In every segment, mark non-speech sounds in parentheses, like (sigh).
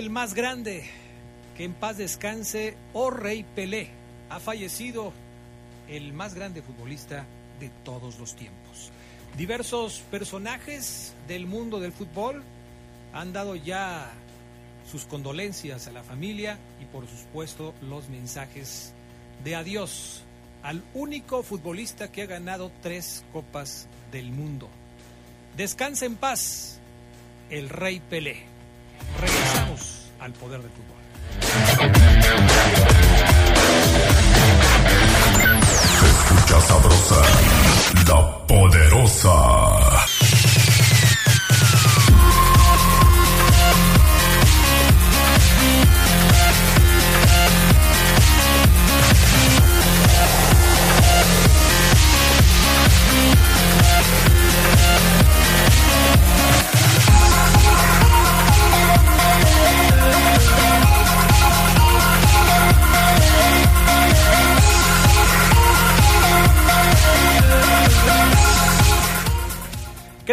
El más grande. Que en paz descanse, oh Rey Pelé. Ha fallecido el más grande futbolista de todos los tiempos. Diversos personajes del mundo del fútbol han dado ya sus condolencias a la familia y por supuesto los mensajes de adiós al único futbolista que ha ganado tres copas del mundo. Descansa en paz el Rey Pelé. Regresamos al poder del fútbol. Escucha sabrosa, la poderosa.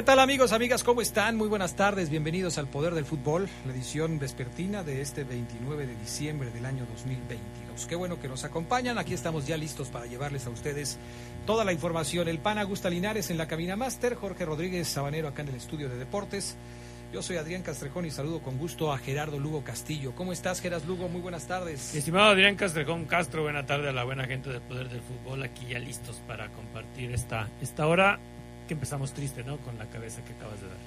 Tal amigos, amigas? ¿Cómo están? Muy buenas tardes, bienvenidos al Poder del Fútbol, la edición vespertina de este 29 de diciembre del año 2022. Qué bueno que nos acompañan, aquí estamos ya listos para llevarles a ustedes toda la información. El PAN Augusta Linares en la cabina máster, Jorge Rodríguez Sabanero acá en el estudio de deportes. Yo soy Adrián Castrejón y saludo con gusto a Gerardo Lugo Castillo. ¿Cómo estás, Geras Lugo? Muy buenas tardes. Estimado Adrián Castrejón Castro, buena tarde a la buena gente del Poder del Fútbol, aquí ya listos para compartir esta, esta hora que empezamos triste, ¿no? Con la cabeza que acabas de dar.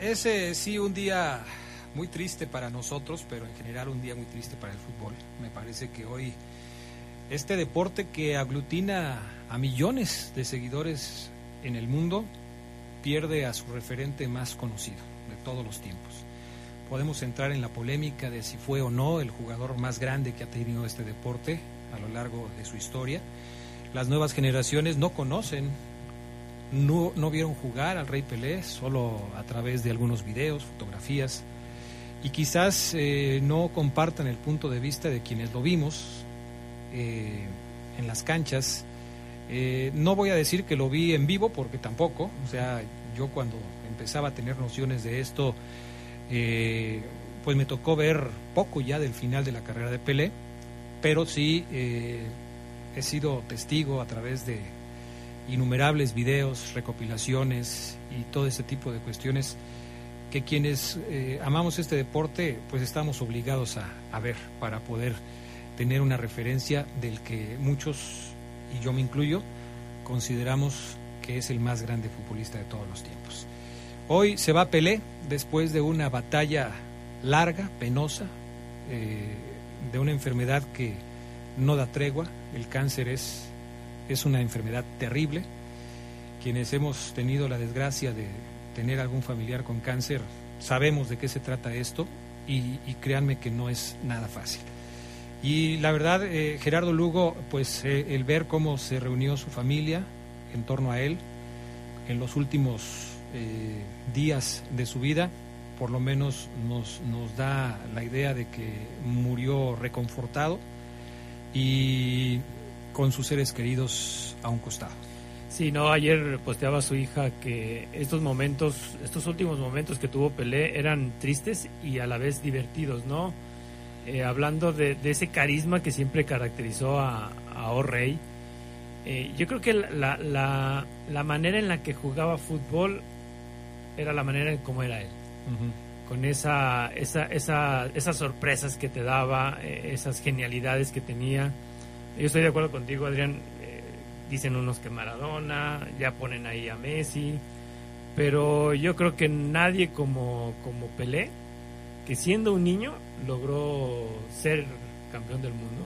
Ese sí, un día muy triste para nosotros, pero en general un día muy triste para el fútbol. Me parece que hoy este deporte que aglutina a millones de seguidores en el mundo pierde a su referente más conocido de todos los tiempos. Podemos entrar en la polémica de si fue o no el jugador más grande que ha tenido este deporte a lo largo de su historia. Las nuevas generaciones no conocen no, no, vieron jugar al Rey Pelé, solo a través de algunos videos, fotografías, y quizás eh, no compartan el punto de vista de quienes lo vimos eh, en las canchas. Eh, no voy a decir que lo vi en vivo, porque tampoco, o sea, yo cuando empezaba a tener nociones de esto, pues me tocó ver poco ya del final de la carrera de Pelé, pero sí he sido testigo a través de innumerables videos, recopilaciones y todo ese tipo de cuestiones que quienes eh, amamos este deporte pues estamos obligados a, a, ver para poder tener una referencia del que muchos, y yo me incluyo, consideramos que es el más grande futbolista de todos los tiempos. Hoy se va Pelé después de una batalla larga, penosa, eh, de una enfermedad que no da tregua, el cáncer es es una enfermedad terrible. Quienes hemos tenido la desgracia de tener algún familiar con cáncer, sabemos de qué se trata esto y, y créanme que no es nada fácil. Y la verdad, eh, Gerardo Lugo, pues eh, el ver cómo se reunió su familia en torno a él en los últimos eh, días de su vida, por lo menos nos, nos da la idea de que murió reconfortado y con sus seres queridos a un costado. Sí, no, ayer posteaba su hija que estos momentos, estos últimos momentos que tuvo Pelé eran tristes y a la vez divertidos, ¿no? Eh, hablando de, de, ese carisma que siempre caracterizó a, a O'Reilly, eh, yo creo que la, la, la, manera en la que jugaba fútbol era la manera en cómo era él. Uh -huh. Con esa, esa, esa, esas sorpresas que te daba, eh, esas genialidades que tenía. Yo estoy de acuerdo contigo, Adrián. Eh, dicen unos que Maradona, ya ponen ahí a Messi, pero yo creo que nadie como, como Pelé que siendo un niño logró ser campeón del mundo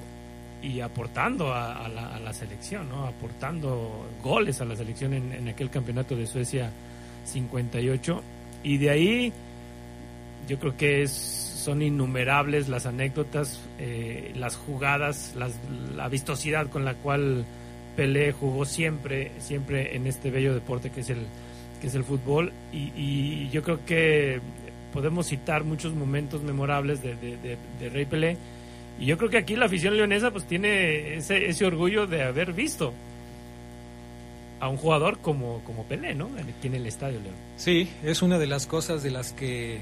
y aportando a, la, selección, ¿no? aportando goles a la selección en, aquel campeonato de Suecia 58. Y de ahí yo creo que es, son innumerables las anécdotas, eh, las jugadas, la vistosidad con la cual Pelé jugó siempre, siempre en este bello deporte que es el, que es el fútbol. Y, yo creo que podemos citar muchos momentos memorables de, de Rey Pelé y yo creo que aquí la afición leonesa pues tiene ese, ese orgullo de haber visto a un jugador como, como Pelé, ¿no? Aquí en el Estadio León. Sí, es una de las cosas de las que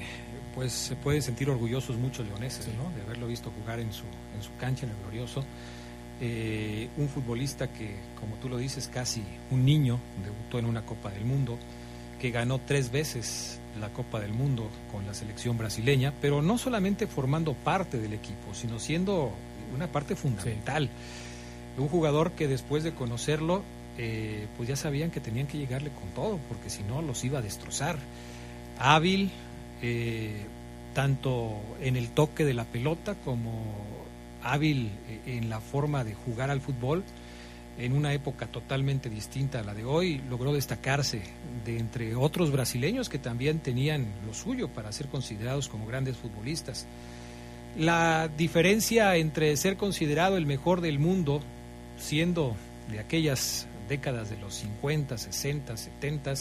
pues se pueden sentir orgullosos muchos leoneses, ¿no? De haberlo visto jugar en su, en su cancha, en el glorioso. Eh, un futbolista que, como tú lo dices, casi un niño, debutó en una Copa del Mundo, que ganó tres veces la Copa del Mundo con la selección brasileña, pero no solamente formando parte del equipo, sino siendo una parte fundamental. Un jugador que después de conocerlo, eh, pues ya sabían que tenían que llegarle con todo, porque si no los iba a destrozar. Hábil, eh, tanto en el toque de la pelota como hábil eh, en la forma de jugar al fútbol en una época totalmente distinta a la de hoy, logró destacarse de entre otros brasileños que también tenían lo suyo para ser considerados como grandes futbolistas. La diferencia entre ser considerado el mejor del mundo, siendo de aquellas décadas de los 50, 60, 70,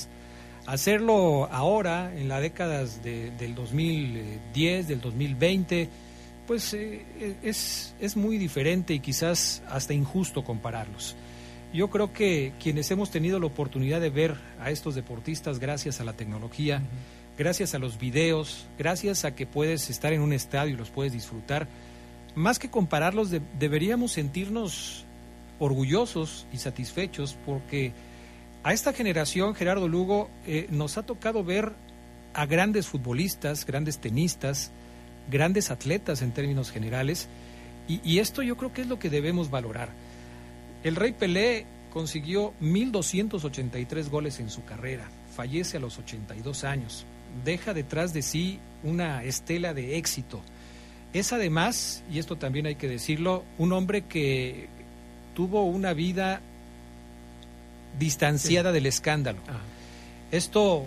hacerlo ahora, en las décadas del 2010, del 2020, pues eh, es, es muy diferente y quizás hasta injusto compararlos. Yo creo que quienes hemos tenido la oportunidad de ver a estos deportistas gracias a la tecnología, gracias a los videos, gracias a que puedes estar en un estadio y los puedes disfrutar, más que compararlos deberíamos sentirnos orgullosos y satisfechos porque a esta generación, Gerardo Lugo, eh, nos ha tocado ver a grandes futbolistas, grandes tenistas, grandes atletas en términos generales, y esto yo creo que es lo que debemos valorar. El Rey Pelé consiguió 1.283 goles en su carrera, fallece a los 82 años, deja detrás de sí una estela de éxito. Es además, y esto también hay que decirlo, un hombre que tuvo una vida distanciada del escándalo. Esto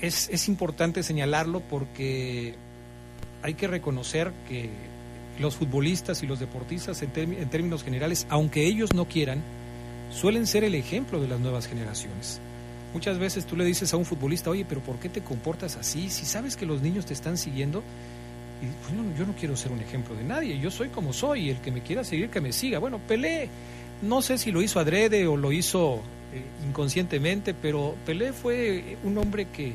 es, es importante señalarlo porque hay que reconocer que los futbolistas y los deportistas en, términos generales, aunque ellos no quieran, suelen ser el ejemplo de las nuevas generaciones. Muchas veces tú le dices a un futbolista, oye, pero ¿por qué te comportas así? Si sabes que los niños te están siguiendo, y pues, yo no quiero ser un ejemplo de nadie, yo soy como soy, el que me quiera seguir, que me siga. Bueno, Pelé, no sé si lo hizo adrede o lo hizo inconscientemente, pero Pelé fue un hombre que,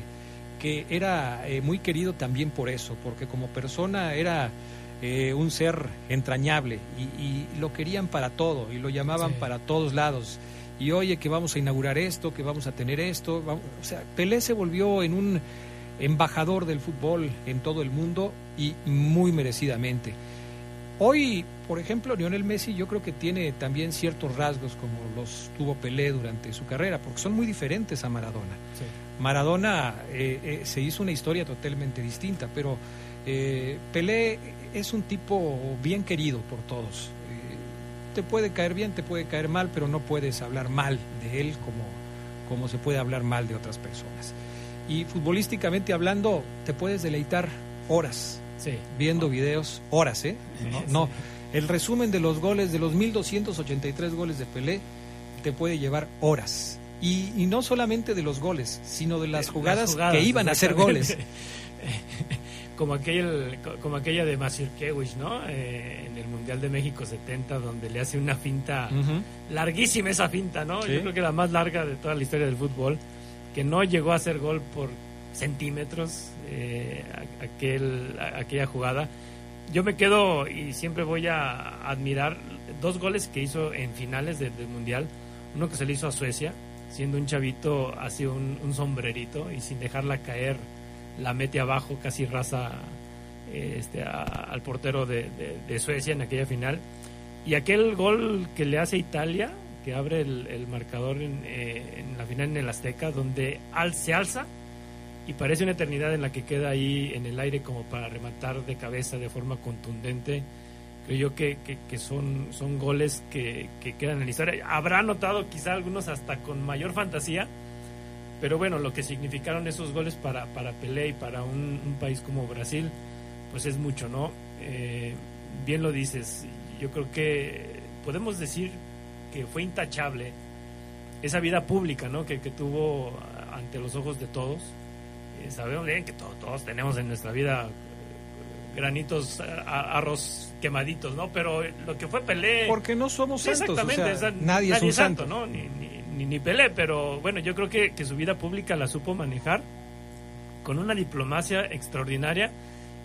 que era eh, muy querido también por eso, porque como persona era eh, un ser entrañable y, lo querían para todo y lo llamaban para todos lados. Y oye, que vamos a inaugurar esto, que vamos a tener esto. o sea, Pelé se volvió en un embajador del fútbol en todo el mundo y muy merecidamente. Hoy, por ejemplo, Lionel Messi yo creo que tiene también ciertos rasgos como los tuvo Pelé durante su carrera, porque son muy diferentes a Maradona. Maradona eh, eh, se hizo una historia totalmente distinta, pero Pelé es un tipo bien querido por todos. Eh, te puede caer bien, te puede caer mal, pero no puedes hablar mal de él como, como se puede hablar mal de otras personas. Y futbolísticamente hablando, te puedes deleitar horas viendo videos, horas, ¿eh? No, el resumen de los goles, de los 1283 goles de Pelé, te puede llevar horas. Y, y no solamente de los goles, sino de las jugadas, que iban a ser goles. (laughs) como aquel, como aquella de Mazurkiewicz, ¿no? Eh, en el Mundial de México 70, donde le hace una finta, larguísima esa finta, ¿no? Yo creo que la más larga de toda la historia del fútbol, que no llegó a ser gol por centímetros, eh, aquel, aquella jugada. Yo me quedo y siempre voy a admirar dos goles que hizo en finales del Mundial. Uno que se le hizo a Suecia, siendo un chavito así un, un sombrerito y sin dejarla caer la mete abajo, casi raza este, al portero de, Suecia en aquella final. Y aquel gol que le hace Italia, que abre el, marcador en, eh, en, la final en el Azteca, donde al, se alza y parece una eternidad en la que queda ahí en el aire como para rematar de cabeza de forma contundente. Creo yo que, que, son, son goles que, que, quedan en la historia. Habrá notado quizá algunos hasta con mayor fantasía, pero bueno, lo que significaron esos goles para, para Pelé y para un, país como Brasil, pues es mucho, ¿no? Eh, bien lo dices, yo creo que podemos decir que fue intachable esa vida pública, ¿no? Que, que tuvo ante los ojos de todos sabemos bien que todos tenemos en nuestra vida eh, granitos arroz quemaditos, ¿no? Pero lo que fue Pelé... Porque no somos santos, exactamente, nadie, es un santo, ¿no? Ni, ni, ni, Pelé, pero bueno, yo creo que, que su vida pública la supo manejar con una diplomacia extraordinaria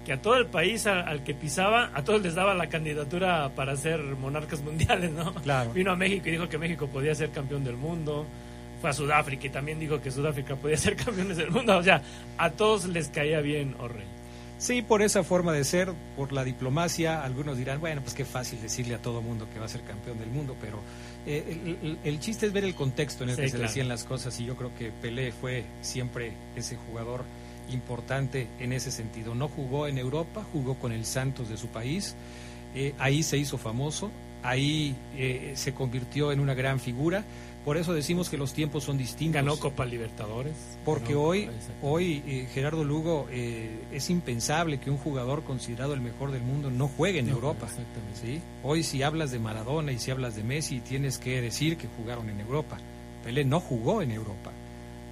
que a todo el país al, que pisaba, a todos les daba la candidatura para ser monarcas (laughs) mundiales, ¿no? Claro. Vino a México y dijo que México podía ser campeón del mundo fue a Sudáfrica y también dijo que Sudáfrica podía ser campeones del mundo. O sea, a todos les caía bien Orrey. Sí, por esa forma de ser, por la diplomacia, algunos dirán, bueno, pues qué fácil decirle a todo mundo que va a ser campeón del mundo, pero eh, el, chiste es ver el contexto en el que se decían las cosas y yo creo que Pelé fue siempre ese jugador importante en ese sentido. No jugó en Europa, jugó con el Santos de su país, eh, ahí se hizo famoso, ahí eh, se convirtió en una gran figura por eso decimos que los tiempos son distintos. Ganó Copa Libertadores. Porque hoy, hoy eh, Gerardo Lugo, eh, es impensable que un jugador considerado el mejor del mundo no juegue en Europa. ¿sí? Hoy si hablas de Maradona y si hablas de Messi, tienes que decir que jugaron en Europa. Pelé no jugó en Europa.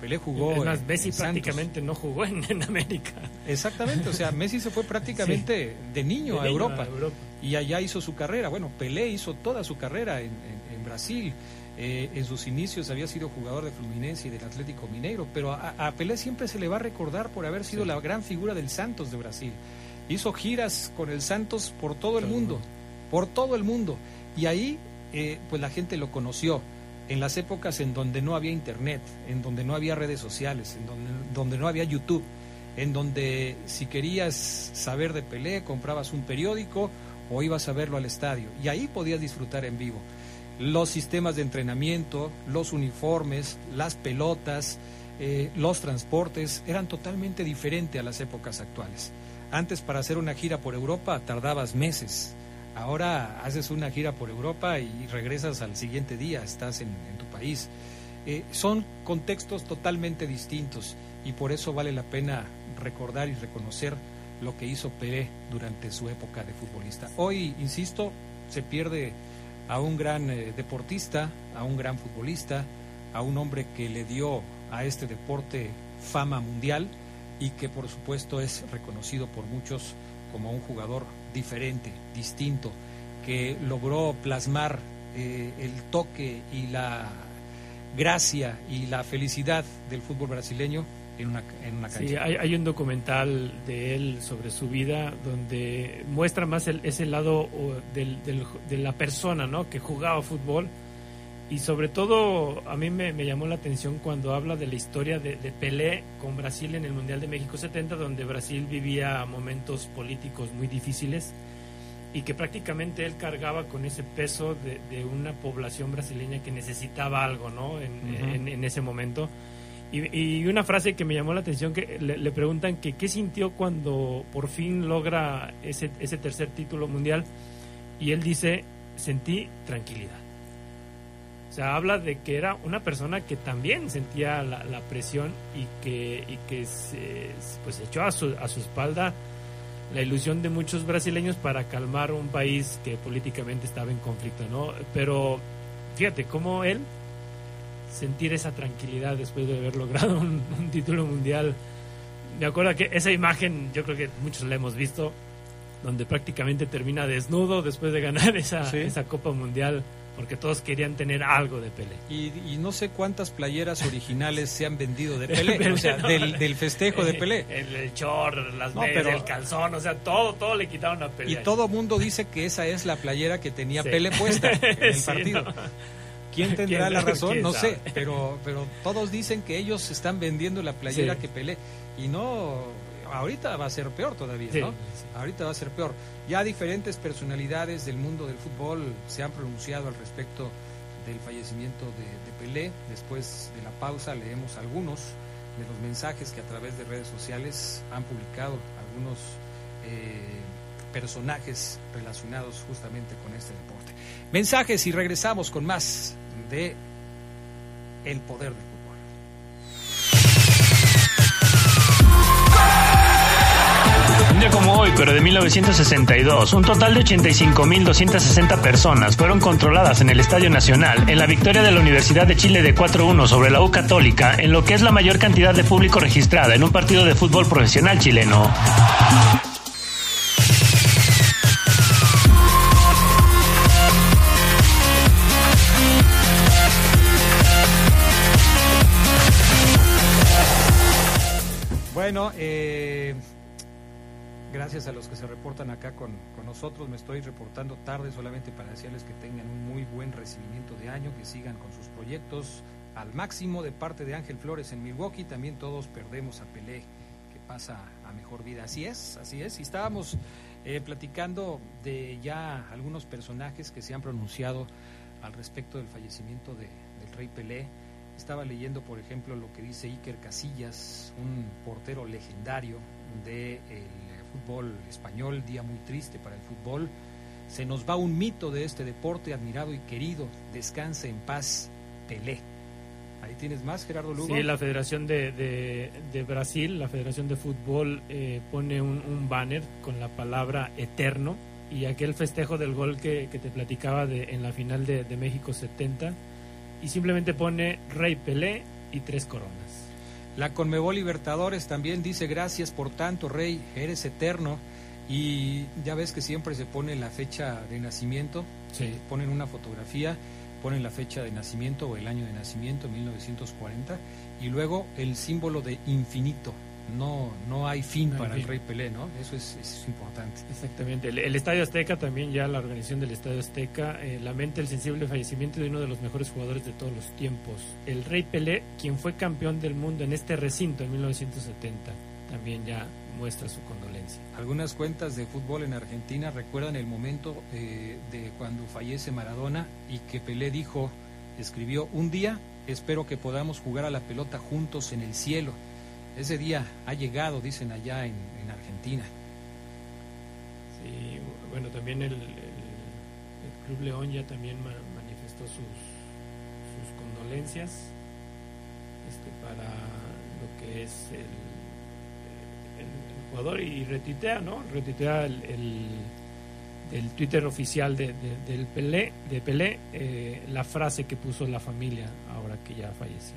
Pelé jugó. Es más, Messi prácticamente no jugó en, América. Exactamente, o sea, (laughs) Messi se fue prácticamente de, niño, a, Europa, y allá hizo su carrera. Bueno, Pelé hizo toda su carrera en Brasil. Eh, en sus inicios había sido jugador de Fluminense y del Atlético Mineiro, pero a, Pelé siempre se le va a recordar por haber sido la gran figura del Santos de Brasil. Hizo giras con el Santos por todo el mundo, por todo el mundo. Y ahí, eh, pues la gente lo conoció en las épocas en donde no había internet, en donde no había redes sociales, en donde, donde no había YouTube, en donde si querías saber de Pelé comprabas un periódico o ibas a verlo al estadio y ahí podías disfrutar en vivo los sistemas de entrenamiento, los uniformes, las pelotas, eh, los transportes eran totalmente diferentes a las épocas actuales. Antes para hacer una gira por Europa tardabas meses. Ahora haces una gira por Europa y regresas al siguiente día, estás en, tu país. Eh, son contextos totalmente distintos y por eso vale la pena recordar y reconocer lo que hizo Pelé durante su época de futbolista. Hoy, insisto, se pierde a un gran eh, deportista, a un gran futbolista, a un hombre que le dio a este deporte fama mundial y que por supuesto es reconocido por muchos como un jugador diferente, distinto, que logró plasmar eh, el toque y la gracia y la felicidad del fútbol brasileño en una, cancha. Sí, hay, un documental de él sobre su vida donde muestra más ese lado de la persona ¿no? que jugaba fútbol y sobre todo a mí me, llamó la atención cuando habla de la historia de, Pelé con Brasil en el Mundial de México 70 donde Brasil vivía momentos políticos muy difíciles y que prácticamente él cargaba con ese peso de, una población brasileña que necesitaba algo ¿no? en, en ese momento y, una frase que me llamó la atención, que le, preguntan que qué sintió cuando por fin logra ese, ese tercer título mundial, y él dice, sentí tranquilidad. O sea, habla de que era una persona que también sentía la, presión y que, y que se, pues echó a su, a su espalda la ilusión de muchos brasileños para calmar un país que políticamente estaba en conflicto, ¿no? Pero fíjate cómo él sentir esa tranquilidad después de haber logrado (laughs) un, título mundial. Me acuerdo que esa imagen, yo creo que muchos la hemos visto, donde prácticamente termina desnudo después de ganar (laughs) esa, esa Copa Mundial, porque todos querían tener algo de Pelé. Y, no sé cuántas playeras (laughs) originales se han vendido de Pelé, o sea, del, festejo de Pelé. El, el short, las medias, el calzón, o sea, todo, todo le quitaron a Pelé. Y todo mundo dice que esa es la playera que tenía Pelé puesta en el partido. (laughs) ¿Quién tendrá la razón? No sé, pero, pero todos dicen que ellos están vendiendo la playera que Pelé. Y no, ahorita va a ser peor todavía, ¿no? Ahorita va a ser peor. Ya diferentes personalidades del mundo del fútbol se han pronunciado al respecto del fallecimiento de, Pelé. Después de la pausa leemos algunos de los mensajes que a través de redes sociales han publicado algunos eh, personajes relacionados justamente con este deporte. Mensajes y regresamos con más de El Poder del Un día como hoy, pero de 1962, un total de 85.260 personas fueron controladas en el Estadio Nacional en la victoria de la Universidad de Chile de 4-1 sobre la U Católica, en lo que es la mayor cantidad de público registrada en un partido de fútbol profesional chileno. Gracias a los que se reportan acá con, nosotros. Me estoy reportando tarde solamente para decirles que tengan un muy buen recibimiento de año, que sigan con sus proyectos al máximo de parte de Ángel Flores en Milwaukee. También todos perdemos a Pelé, que pasa a mejor vida. Así es, así es. Y estábamos eh, platicando de ya algunos personajes que se han pronunciado al respecto del fallecimiento de, del rey Pelé. Estaba leyendo, por ejemplo, lo que dice Iker Casillas, un portero legendario del fútbol español, día muy triste para el fútbol. Se nos va un mito de este deporte admirado y querido. Descanse en paz, Pelé. Ahí tienes más, Gerardo Lugo. Sí, la Federación de, de, Brasil, la Federación de Fútbol, eh, pone un, banner con la palabra eterno y aquel festejo del gol que, que te platicaba de, en la final de, de México 70 y simplemente pone Rey Pelé y tres coronas. La Conmebol Libertadores también dice gracias por tanto, Rey, eres eterno. Y ya ves que siempre se pone la fecha de nacimiento, se ponen una fotografía, ponen la fecha de nacimiento o el año de nacimiento, 1940, y luego el símbolo de infinito, no, no hay fin para el Rey Pelé, ¿no? Eso es, importante. Exactamente. El, Estadio Azteca también, ya la organización del Estadio Azteca, eh, lamenta el sensible fallecimiento de uno de los mejores jugadores de todos los tiempos. El Rey Pelé, quien fue campeón del mundo en este recinto en 1970, también ya muestra su condolencia. Algunas cuentas de fútbol en Argentina recuerdan el momento eh, de cuando fallece Maradona y que Pelé dijo, escribió, un día espero que podamos jugar a la pelota juntos en el cielo ese día ha llegado, dicen allá en, Argentina. Bueno, también el, Club León ya también manifestó sus, condolencias este, para lo que es el, jugador y retitea, ¿no? Retitea el, el Twitter oficial de, del Pelé, de Pelé eh, la frase que puso la familia ahora que ya falleció.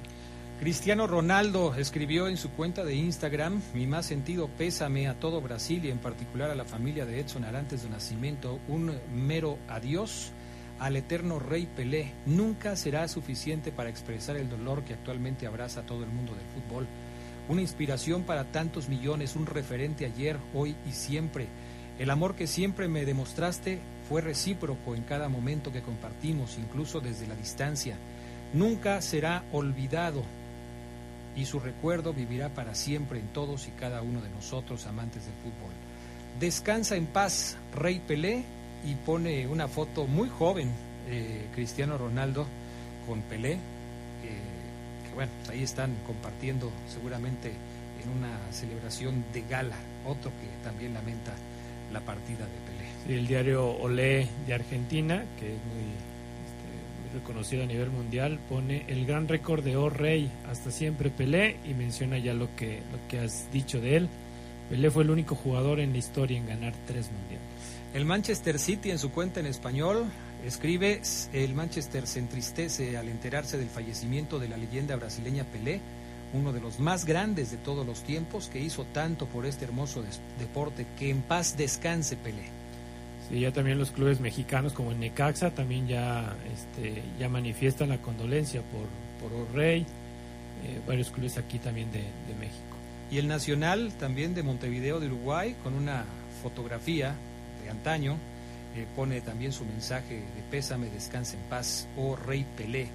Cristiano Ronaldo escribió en su cuenta de Instagram, mi más sentido pésame a todo Brasil y en particular a la familia de Edson Arantes de Nacimiento, un mero adiós al eterno rey Pelé. Nunca será suficiente para expresar el dolor que actualmente abraza a todo el mundo del fútbol. Una inspiración para tantos millones, un referente ayer, hoy y siempre. El amor que siempre me demostraste fue recíproco en cada momento que compartimos, incluso desde la distancia. Nunca será olvidado y su recuerdo vivirá para siempre en todos y cada uno de nosotros amantes del fútbol. Descansa en paz, Rey Pelé, y pone una foto muy joven, eh, Cristiano Ronaldo, con Pelé, eh, que bueno, ahí están compartiendo seguramente en una celebración de gala, otro que también lamenta la partida de Pelé. el diario Olé de Argentina, que es muy reconocido a nivel mundial, pone el gran récord de O Rey, hasta siempre Pelé, y menciona ya lo que, lo que has dicho de él. Pelé fue el único jugador en la historia en ganar tres mundiales. El Manchester City en su cuenta en español escribe, el Manchester se entristece al enterarse del fallecimiento de la leyenda brasileña Pelé, uno de los más grandes de todos los tiempos, que hizo tanto por este hermoso deporte, que en paz descanse Pelé. Sí, ya también los clubes mexicanos como el Necaxa también ya, este, ya manifiestan la condolencia por, por Rey, eh, varios clubes aquí también de, México. Y el Nacional también de Montevideo de Uruguay con una fotografía de antaño, eh, pone también su mensaje de pésame, descanse en paz, o Rey Pelé, eh,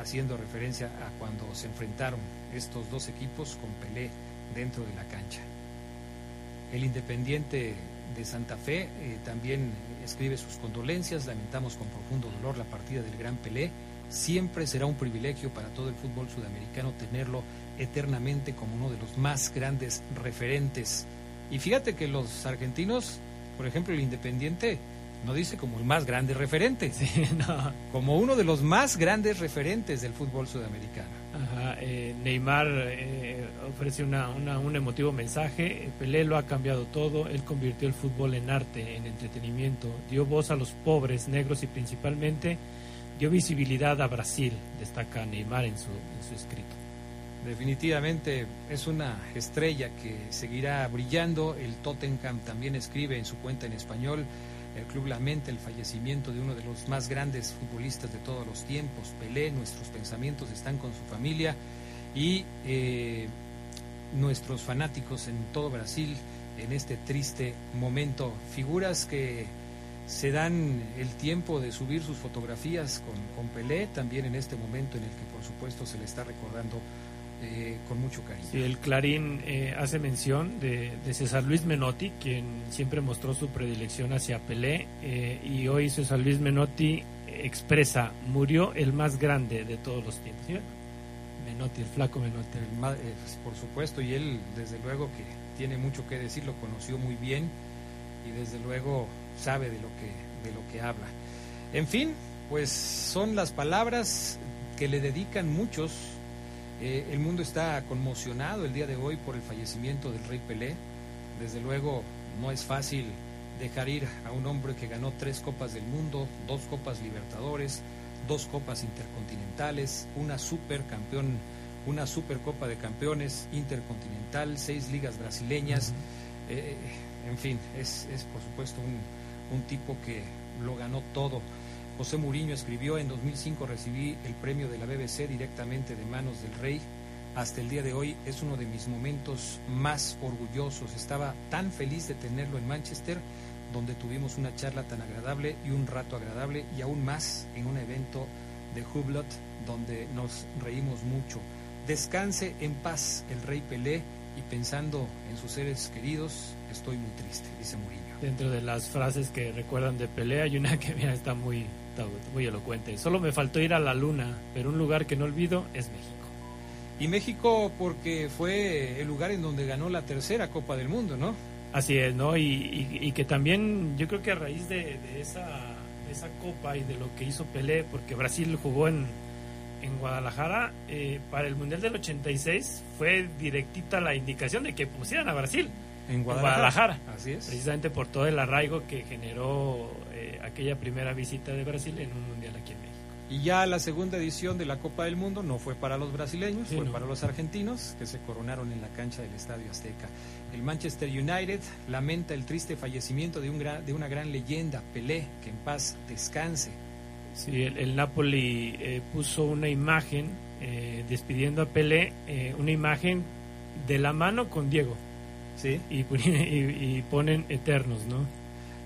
haciendo referencia a cuando se enfrentaron estos dos equipos con Pelé dentro de la cancha. El Independiente de Santa Fe eh, también escribe sus condolencias, lamentamos con profundo dolor la partida del gran Pelé, siempre será un privilegio para todo el fútbol sudamericano tenerlo eternamente como uno de los más grandes referentes. Y fíjate que los argentinos, por ejemplo, el Independiente, no dice como el más grande referente, (laughs) como uno de los más grandes referentes del fútbol sudamericano. Eh, Neymar eh, ofrece una, un emotivo mensaje, Pelé lo ha cambiado todo, él convirtió el fútbol en arte, en entretenimiento, dio voz a los pobres, negros y principalmente dio visibilidad a Brasil, destaca Neymar en su, en su escrito. Definitivamente es una estrella que seguirá brillando. El Tottenham también escribe en su cuenta en español. El club lamenta el fallecimiento de uno de los más grandes futbolistas de todos los tiempos, Pelé. Nuestros pensamientos están con su familia y eh, nuestros fanáticos en todo Brasil en este triste momento. Figuras que se dan el tiempo de subir sus fotografías con, con Pelé, también en este momento en el que por supuesto se le está recordando eh, con mucho cariño. Sí, el Clarín eh, hace mención de, César Luis Menotti, quien siempre mostró su predilección hacia Pelé, eh, y hoy César Luis Menotti expresa, murió el más grande de todos los tiempos. Menotti, el flaco Menotti. Pues, por supuesto, y él desde luego que tiene mucho que decir, lo conoció muy bien y desde luego sabe de lo que, de lo que habla. En fin, pues son las palabras que le dedican muchos eh, el mundo está conmocionado el día de hoy por el fallecimiento del rey Pelé. Desde luego no es fácil dejar ir a un hombre que ganó tres copas del mundo, dos copas Libertadores, dos copas intercontinentales, una super campeón, una supercopa de campeones intercontinental, seis ligas brasileñas. Eh, en fin, es, por supuesto un, un tipo que lo ganó todo. José Muriño escribió, en 2005 recibí el premio de la BBC directamente de manos del rey. Hasta el día de hoy es uno de mis momentos más orgullosos. Estaba tan feliz de tenerlo en Manchester, donde tuvimos una charla tan agradable y un rato agradable, y aún más en un evento de Hublot, donde nos reímos mucho. Descanse en paz el rey Pelé y pensando en sus seres queridos, estoy muy triste, dice Muriño. Dentro de las frases que recuerdan de Pelé hay una que mira, está muy muy elocuente. Solo me faltó ir a la luna, pero un lugar que no olvido es México. Y México porque fue el lugar en donde ganó la tercera Copa del Mundo, ¿no? Así es, ¿no? Y, que también yo creo que a raíz de, esa, esa Copa y de lo que hizo Pelé, porque Brasil jugó en, en Guadalajara, eh, para el Mundial del 86 fue directita la indicación de que pusieran a Brasil. En Guadalajara. Así es. Precisamente por todo el arraigo que generó eh, aquella primera visita de Brasil en un mundial aquí en. Y ya la segunda edición de la Copa del Mundo no fue para los brasileños, fue para los argentinos que se coronaron en la cancha del Estadio Azteca. El Manchester United lamenta el triste fallecimiento de, un de una gran leyenda, Pelé, que en paz descanse. Sí, el, Napoli eh, puso una imagen eh, despidiendo a Pelé, una imagen de la mano con Diego. Sí. Y, (laughs) y, ponen eternos, ¿no?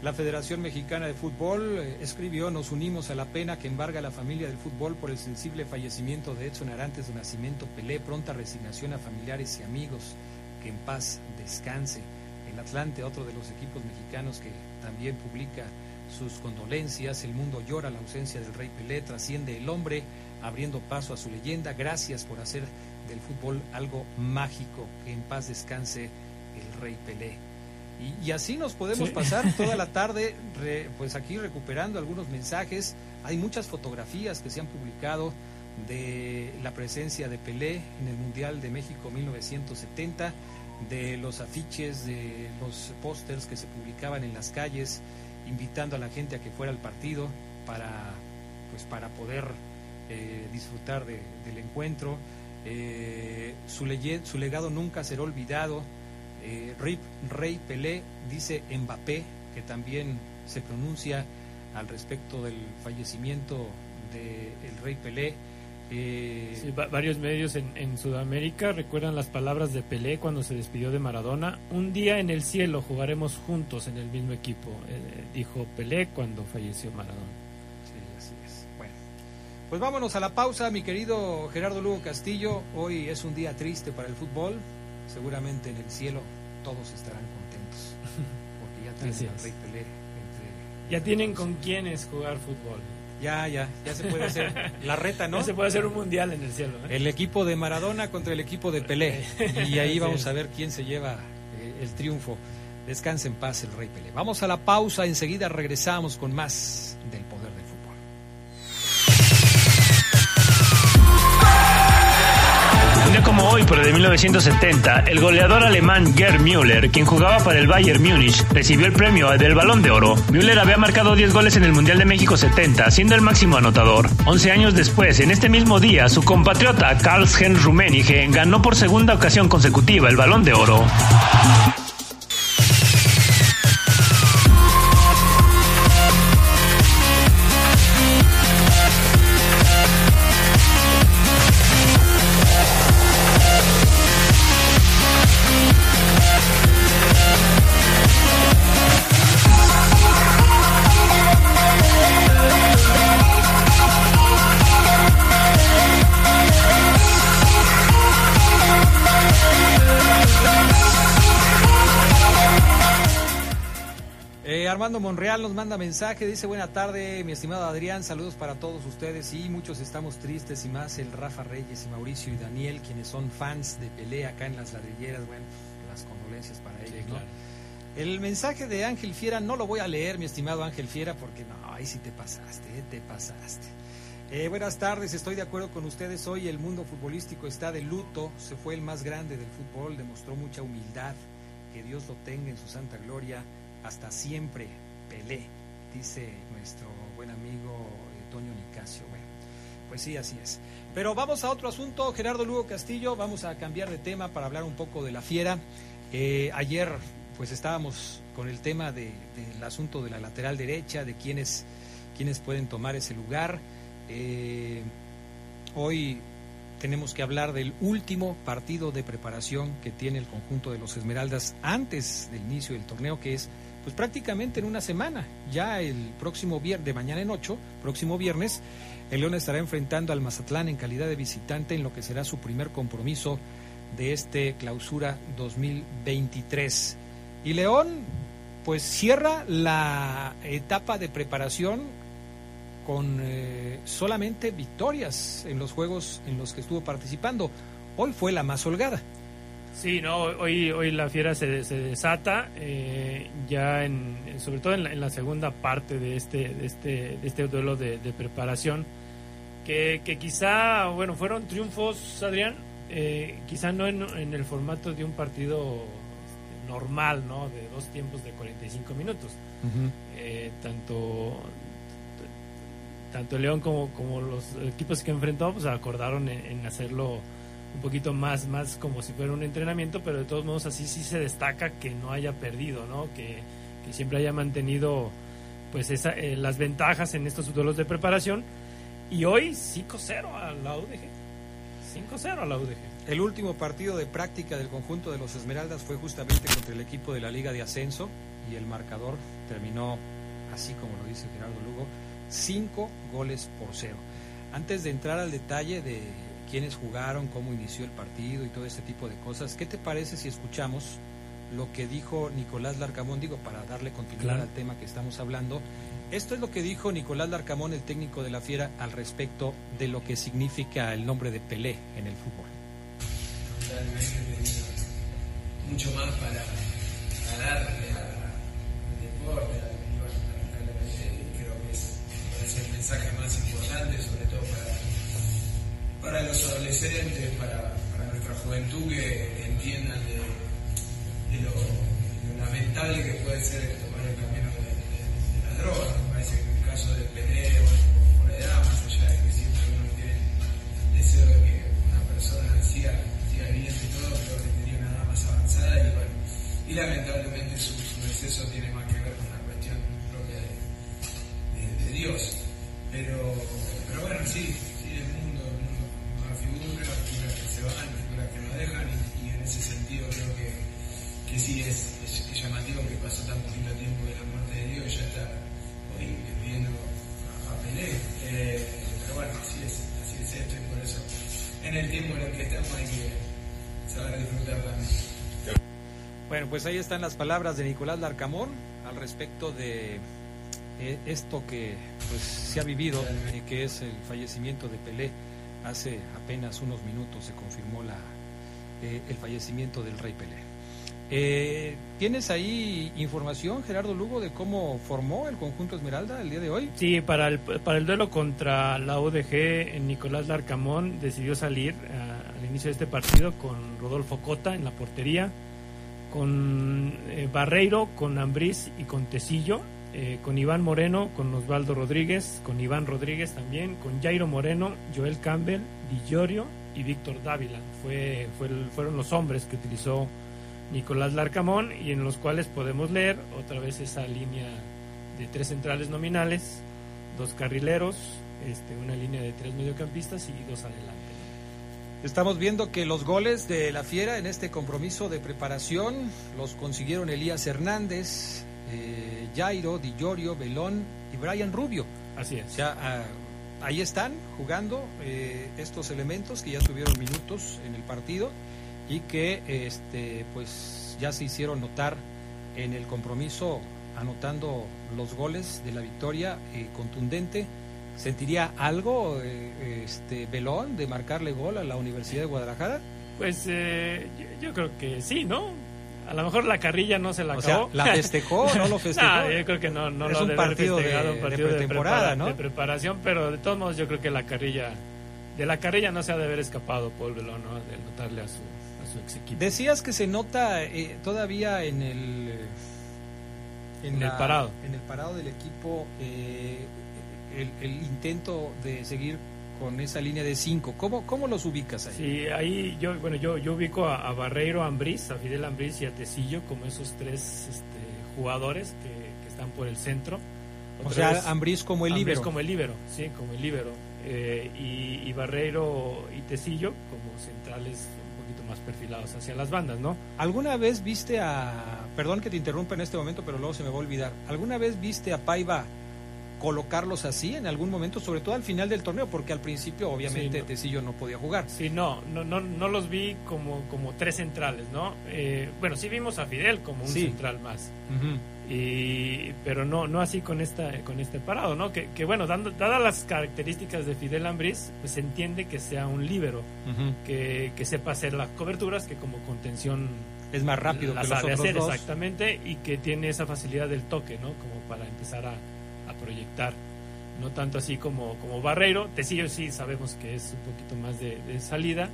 La Federación Mexicana de Fútbol eh, escribió, nos unimos a la pena que embarga a la familia del fútbol por el sensible fallecimiento de Edson Arantes de Nacimiento Pelé, pronta resignación a familiares y amigos, que en paz descanse. El Atlante, otro de los equipos mexicanos que también publica sus condolencias, el mundo llora la ausencia del rey Pelé, trasciende el hombre, abriendo paso a su leyenda, gracias por hacer del fútbol algo mágico, que en paz descanse el Rey Pelé. Y, así nos podemos pasar toda la (laughs) tarde, pues aquí recuperando algunos mensajes. Hay muchas fotografías que se han publicado de la presencia de Pelé en el Mundial de México 1970, de los afiches, de los pósters que se publicaban en las calles, invitando a la gente a que fuera al partido para, pues para poder eh, disfrutar del encuentro. Eh, su, su legado nunca será olvidado eh, Rip Rey Pelé dice Mbappé, que también se pronuncia al respecto del fallecimiento del Rey Pelé. Eh, varios medios en, Sudamérica recuerdan las palabras de Pelé cuando se despidió de Maradona. Un día en el cielo jugaremos juntos en el mismo equipo, eh, dijo Pelé cuando falleció Maradona. Sí, así es. Bueno, pues vámonos a la pausa, mi querido Gerardo Lugo Castillo. Hoy es un día triste para el fútbol seguramente en el cielo todos estarán contentos, (laughs) porque ya tienen Rey Pelé Ya tienen con quiénes jugar fútbol. Ya, ya, ya se puede hacer (laughs) la reta, ¿no? Ya se puede hacer un mundial en el cielo. ¿eh? El equipo de Maradona contra el equipo de Pelé. (laughs) Y ahí vamos a ver quién se lleva eh, el triunfo. Descanse en paz el Rey Pelé. Vamos a la pausa, enseguida regresamos con más del poder de 1970, el goleador alemán Gerd Müller, quien jugaba para el Bayern Múnich, recibió el premio del Balón de Oro. Müller había marcado 10 goles en el Mundial de México 70, siendo el máximo anotador. 11 años después, en este mismo día, su compatriota Karl-Heinz Rummenigge ganó por segunda ocasión consecutiva el Balón de Oro. Armando Monreal nos manda mensaje, dice buena tarde, mi estimado Adrián, saludos para todos ustedes. Sí, muchos estamos tristes y más el Rafa Reyes y Mauricio y Daniel, quienes son fans de pelea acá en las ladrilleras, bueno, las condolencias para ellos, ¿no? El mensaje de Ángel Fiera no lo voy a leer, mi estimado Ángel Fiera, porque no, ahí sí te pasaste, eh, te pasaste. Eh, buenas tardes, estoy de acuerdo con ustedes. Hoy el mundo futbolístico está de luto. Se fue el más grande del fútbol, demostró mucha humildad. Que Dios lo tenga en su santa gloria. Hasta siempre, Pelé, dice nuestro buen amigo eh, Toño Nicasio. Bueno, pues sí, así es. Pero vamos a otro asunto. Gerardo Lugo Castillo, vamos a cambiar de tema para hablar un poco de la fiera. Eh, ayer, pues estábamos con el tema de- del asunto de la lateral derecha, de quiénes, quiénes pueden tomar ese lugar. Eh, hoy tenemos que hablar del último partido de preparación que tiene el conjunto de los Esmeraldas antes del inicio del torneo, que es pues prácticamente en una semana. Ya el próximo viernes, de mañana en ocho, próximo viernes, el León estará enfrentando al Mazatlán en calidad de visitante en lo que será su primer compromiso de este clausura 2023. Y León pues cierra la etapa de preparación con eh, solamente victorias en los juegos en los que estuvo participando. Hoy fue la más holgada. Sí, no, hoy, hoy la fiera se, se desata, eh, ya en, sobre todo en la, en la segunda parte de este, de este, de este duelo de, de preparación, que, que quizá, bueno, fueron triunfos, Adrián, eh, quizá no en, en el formato de un partido este, normal, ¿no? De dos tiempos de 45 minutos. Eh, tanto tanto León como, como los equipos que enfrentó pues acordaron en, en hacerlo un poquito más más como si fuera un entrenamiento pero de todos modos así sí se destaca que no haya perdido no que, siempre haya mantenido pues esa, eh, las ventajas en estos duelos de preparación. Y hoy 5-0 a la UDG 5-0 a la UDG El último partido de práctica del conjunto de los Esmeraldas fue justamente contra el equipo de la Liga de Ascenso y el marcador terminó, así como lo dice Gerardo Lugo, cinco goles por cero. Antes de entrar al detalle de quiénes jugaron, cómo inició el partido y todo ese tipo de cosas, ¿qué te parece si escuchamos lo que dijo Nicolás Larcamón? Digo, para darle continuidad Claro. al tema que estamos hablando. Esto es lo que dijo Nicolás Larcamón, el técnico de la Fiera, al respecto de lo que significa el nombre de Pelé en el fútbol. realmente tenía mucho más para, para para los adolescentes, para, nuestra juventud, que entiendan de, lo, lamentable que puede ser tomar el camino de, de- la droga. Me parece que en el caso de Pelé, pues ahí están las palabras de Nicolás Larcamón al respecto de eh, esto que pues, se ha vivido, eh, que es el fallecimiento de Pelé. Hace apenas unos minutos se confirmó la, eh, el fallecimiento del rey Pelé. Eh, ¿Tienes ahí información, Gerardo Lugo, de cómo formó el conjunto Esmeralda el día de hoy? Sí, para el, para el duelo contra la UDG, Nicolás Larcamón decidió salir al inicio de este partido con Rodolfo Cota en la portería, con eh, Barreiro, con Ambriz y con Tecillo, eh, con Iván Moreno, con Osvaldo Rodríguez, con Iván Rodríguez también, con Jairo Moreno, Joel Campbell, Di Llorio y Víctor Dávila. Fue, fueron los hombres que utilizó Nicolás Larcamón y en los cuales podemos leer otra vez esa línea de tres centrales nominales, dos carrileros, este, una línea de tres mediocampistas y dos adelante. Estamos viendo que los goles de la Fiera en este compromiso de preparación los consiguieron Elías Hernández, eh, Jairo, Di Llorio, Belón y Brian Rubio. Así es. O sea, ah, ahí están jugando eh, estos elementos que ya tuvieron minutos en el partido y que este pues ya se hicieron notar en el compromiso anotando los goles de la victoria eh, contundente sentiría algo eh, este Belón de marcarle gol a la Universidad de Guadalajara pues eh, yo, yo, creo que sí no a lo mejor la carrilla no se la o acabó. sea, la festejó no lo (laughs) festejó no, yo creo que no, no es lo un partido, de, un partido de pretemporada de, no de preparación pero de todos modos yo creo que la carrilla de la carrilla no se ha de haber escapado Paul Belón ¿no? de notarle a su a su ex equipo. Decías que se nota eh, todavía en el eh, En el parado. en el parado del equipo eh, el, el intento de seguir con esa línea de cinco. ¿Cómo, cómo los ubicas ahí? Sí, ahí yo, bueno, yo, yo ubico a, a Barreiro, a Ambriz, a Fidel Ambriz y a Tecillo como esos tres este, jugadores que, que están por el centro. o Otra vez, sea, Ambriz como el líbero. como el líbero, sí, como el líbero. Eh, y, y Barreiro y Tecillo como centrales un poquito más perfilados hacia las bandas, ¿no? ¿Alguna vez viste a, perdón que te interrumpa en este momento, pero luego se me va a olvidar, ¿alguna vez viste a Paiva colocarlos así en algún momento, sobre todo al final del torneo? Porque al principio obviamente Sí, no. Tecillo no podía jugar. Sí, no, no, no, no los vi como, como tres centrales, ¿no? Eh, bueno, sí vimos a Fidel como un Sí. central más. Y pero no no así con esta con este parado no que, que bueno dando, dadas las características de Fidel Ambriz pues se entiende que sea un líbero que, que sepa hacer las coberturas que como contención Es más rápido las que los sabe otros hacer dos. exactamente y que tiene esa facilidad del toque no como para empezar a proyectar no tanto así como como Barreiro Tecillo sí sabemos que es un poquito más de, de salida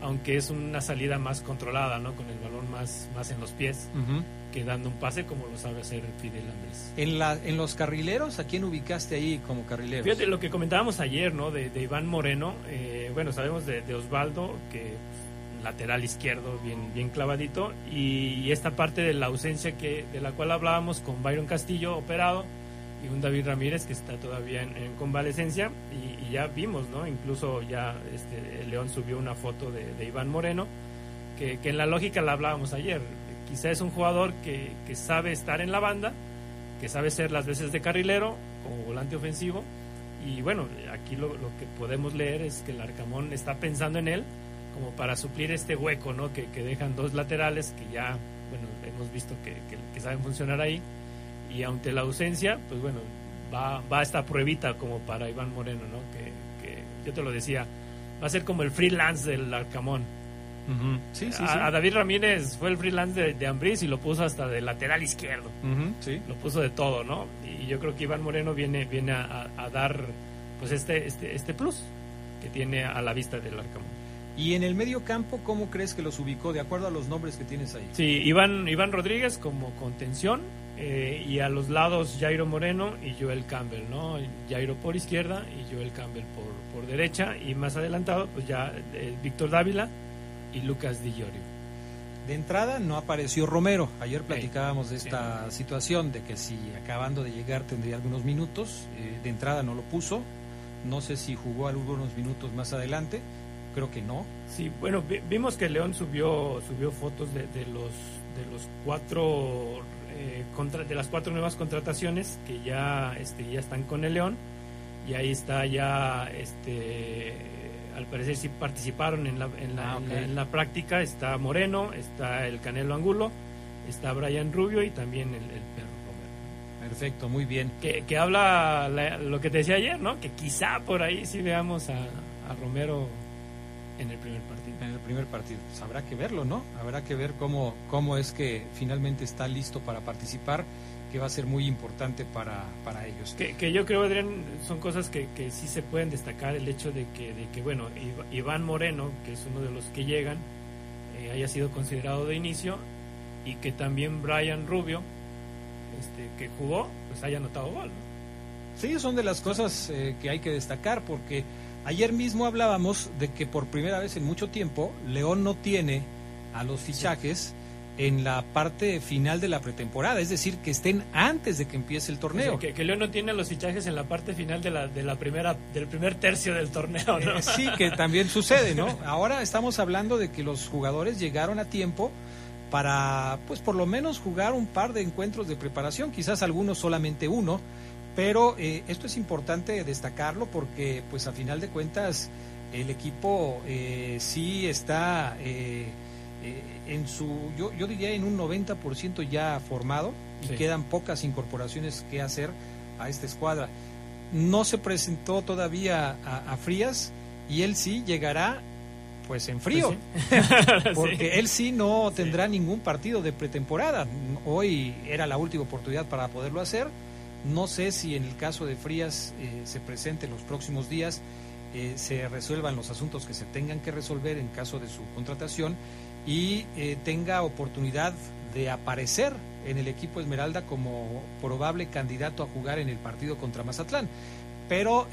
aunque es una salida más controlada no con el balón más más en los pies Ujú. que dando un pase como lo sabe hacer Fidel Andrés. En, la, en los carrileros, ¿a quién ubicaste ahí como carrilero? Fíjate lo que comentábamos ayer, ¿no? De, de Iván Moreno. eh, bueno, sabemos de, de Osvaldo, que pues, lateral izquierdo, bien, bien clavadito. Y, y esta parte de la ausencia que de la cual hablábamos con Byron Castillo operado y un David Ramírez que está todavía en, en convalecencia. Y, ya vimos, ¿no? Incluso ya este, León subió una foto de, Iván Moreno, que, en la lógica la hablábamos ayer. Quizá es un jugador que, que sabe estar en la banda, que sabe ser las veces de carrilero como volante ofensivo. Y bueno, aquí lo, lo que podemos leer es que el Arcamón está pensando en él como para suplir este hueco ¿no? que, que dejan dos laterales que ya bueno, hemos visto que, que saben funcionar ahí. Y ante la ausencia, pues bueno, va, va esta pruebita como para Iván Moreno, ¿no? que, que yo te lo decía, va a ser como el freelance del Arcamón. Ujú. Sí, sí, sí. A, a David Ramírez fue el freelance de, de Ambriz y lo puso hasta de lateral izquierdo Ujú, sí. lo puso de todo, ¿no? Y yo creo que Iván Moreno viene, viene a, a- a dar pues este, este, este plus que tiene a la vista del Arcamón. Y en el medio campo, ¿cómo crees que los ubicó de acuerdo a los nombres que tienes ahí? Sí, Iván, Iván Rodríguez como contención eh, y a los lados Jairo Moreno y Joel Campbell, ¿no? Jairo por izquierda y Joel Campbell por, por derecha y más adelantado pues ya eh, Víctor Dávila y Lucas Di Llorio. De entrada no apareció Romero. Ayer platicábamos de esta situación, de que si acabando de llegar tendría algunos minutos. Eh, de entrada no lo puso. No sé si jugó algunos minutos más adelante. Creo que no. Sí, bueno, vi- vimos que León subió subió fotos de, de los de los cuatro eh, contra- de las cuatro nuevas contrataciones que ya este ya están con el León y ahí está ya este al parecer sí participaron en la, en la, Ah, en la- ok. en la práctica está Moreno está el Canelo Angulo está Brian Rubio y también el, el perro Romero Perfecto, muy bien. Que, que habla la- lo que te decía ayer, ¿no? Que quizá por ahí sí veamos a, a Romero en el primer partido. En el primer partido. Pues habrá que verlo, ¿no? Habrá que ver cómo, cómo es que finalmente está listo para participar, que va a ser muy importante para, para ellos. Que, que yo creo, Adrián, son cosas que, que sí se pueden destacar. El hecho de que, de que bueno, Iv- Iván Moreno, que es uno de los que llegan, eh, haya sido considerado de inicio y que también Brian Rubio, este, que jugó, pues haya anotado gol. ¿no? Sí, son de las cosas eh, que hay que destacar porque ayer mismo hablábamos de que por primera vez en mucho tiempo León no tiene a los fichajes en la parte final de la pretemporada, es decir, que estén antes de que empiece el torneo. O sea, que, que León no tiene los fichajes en la parte final de la, de la primera, del primer tercio del torneo, ¿no? Eh, sí, que también (laughs) sucede, ¿no? Ahora estamos hablando de que los jugadores llegaron a tiempo para, pues por lo menos jugar un par de encuentros de preparación, quizás algunos solamente uno, pero eh, esto es importante destacarlo porque, pues a final de cuentas, el equipo eh, sí está eh, eh, en su, yo, yo diría en un 90% ya formado y Sí. quedan pocas incorporaciones que hacer a esta escuadra. No se presentó todavía a, a Frías y él sí llegará pues en frío, Pues (laughs) (laughs) porque él sí no tendrá ningún partido de pretemporada. Hoy era la última oportunidad para poderlo hacer. No sé si en el caso de Frías eh, se presente en los próximos días, eh, se resuelvan los asuntos que se tengan que resolver en caso de su contratación y eh, tenga oportunidad de aparecer en el equipo Esmeralda como probable candidato a jugar en el partido contra Mazatlán. Pero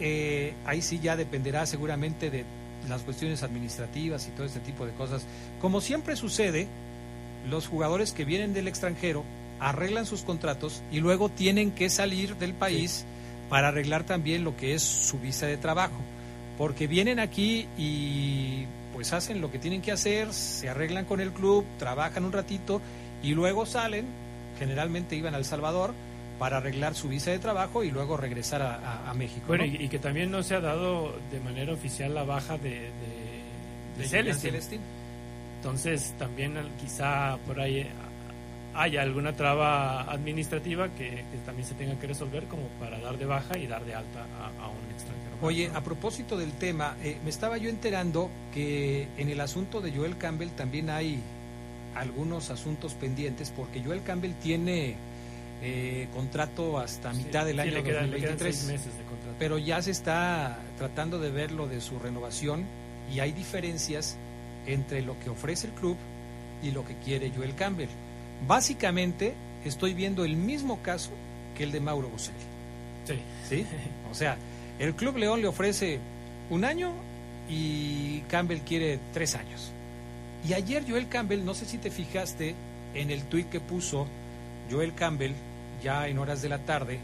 ahí sí ya dependerá seguramente de las cuestiones administrativas y todo este tipo de cosas. Como siempre sucede, los jugadores que vienen del extranjero arreglan sus contratos y luego tienen que salir del país para arreglar también lo que es su visa de trabajo. Porque vienen aquí y pues hacen lo que tienen que hacer, se arreglan con el club, trabajan un ratito y luego salen, generalmente iban a El Salvador, para arreglar su visa de trabajo y luego regresar a, a- a México. Bueno, ¿no? y, y que también no se ha dado de manera oficial la baja de, de, de De Celestin. Celestin. Entonces también al- quizá por ahí haya alguna traba administrativa que, que también se tenga que resolver como para dar de baja y dar de alta a, a un extranjero. Oye, a propósito del tema, eh, me estaba yo enterando que en el asunto de Joel Campbell también hay algunos asuntos pendientes porque Joel Campbell tiene eh, contrato hasta Sí, mitad del sí, año quedan, le quedan 2023, seis meses de contrato. pero ya se está tratando de ver lo de su renovación y hay diferencias entre lo que ofrece el club y lo que quiere Joel Campbell. Básicamente estoy viendo el mismo caso que el de Mauro Boselli. Sí. ¿sí? O sea, el Club León le ofrece un año y Campbell quiere tres años. Y ayer Joel Campbell, no sé si te fijaste en el tuit que puso Joel Campbell, ya en horas de la tarde,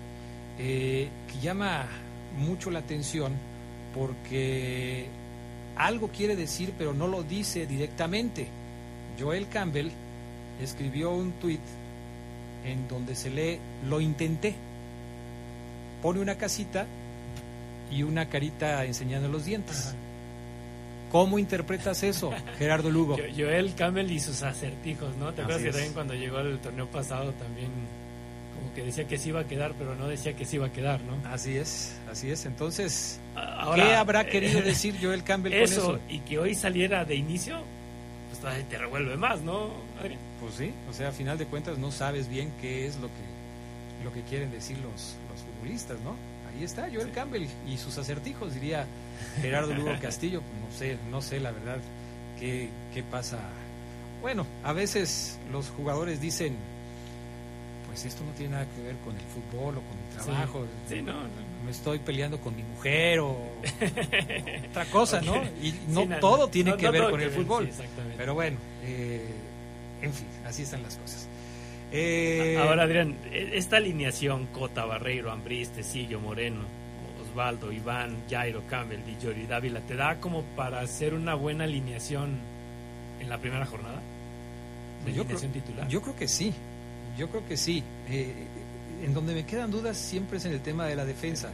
eh, que llama mucho la atención porque algo quiere decir, pero no lo dice directamente. Joel Campbell escribió un tuit en donde se lee, lo intenté pone una casita y una carita enseñando los dientes. Ajá. ¿Cómo interpretas eso, (laughs) Gerardo Lugo? Jo- Joel Campbell y sus acertijos, ¿no? ¿Te acuerdas que también cuando llegó al torneo pasado también como que decía que sí iba a quedar, pero no decía que sí iba a quedar, ¿no? Así es, así es. Entonces, Ahora, ¿qué habrá eh, querido (laughs) decir Joel Campbell eso, con eso? y que hoy saliera de inicio, pues te revuelve más, ¿no, Adrián? Pues sí, o sea, a final de cuentas no sabes bien qué es lo que, lo que quieren decir los, los futbolistas, ¿no? Ahí está Joel Campbell y sus acertijos, diría Gerardo Lugo (laughs) Castillo. No sé, no sé la verdad qué, qué pasa. Bueno, a veces los jugadores dicen, pues esto no tiene nada que ver con el fútbol o con mi trabajo. Sí, no, no. Me estoy peleando con mi mujer o (laughs) otra cosa, ¿no? Y no Sí, todo tiene que ver con el fútbol. Pero bueno, eh, en fin, así están las cosas. Eh, Ahora, Adrián, e- esta alineación, Cota, Barreiro, Ambrís, Tecillo, Moreno, Osvaldo, Iván, Jairo, Campbell, Di Giorgi, Dávila, ¿te da como para hacer una buena alineación en la primera jornada? ¿De Yo creo, alineación titular? yo creo que sí, yo creo que sí. Eh, en donde me quedan dudas siempre es en el tema de la defensa,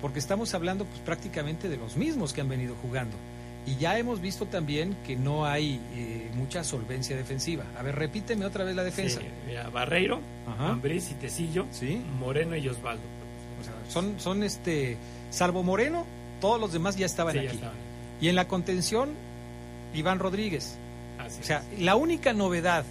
porque estamos hablando pues prácticamente de los mismos que han venido jugando. Y ya hemos visto también que no hay eh, mucha solvencia defensiva. A ver, repíteme otra vez la defensa. Sí, mira, Barreiro, Ajá. Ambriz y Tecillo, Sí. Moreno y Osvaldo. O sea, son, son este, salvo Moreno, todos los demás ya estaban Sí, ya aquí. estaban. Y en la contención, Iván Rodríguez. Así O sea, es. la única novedad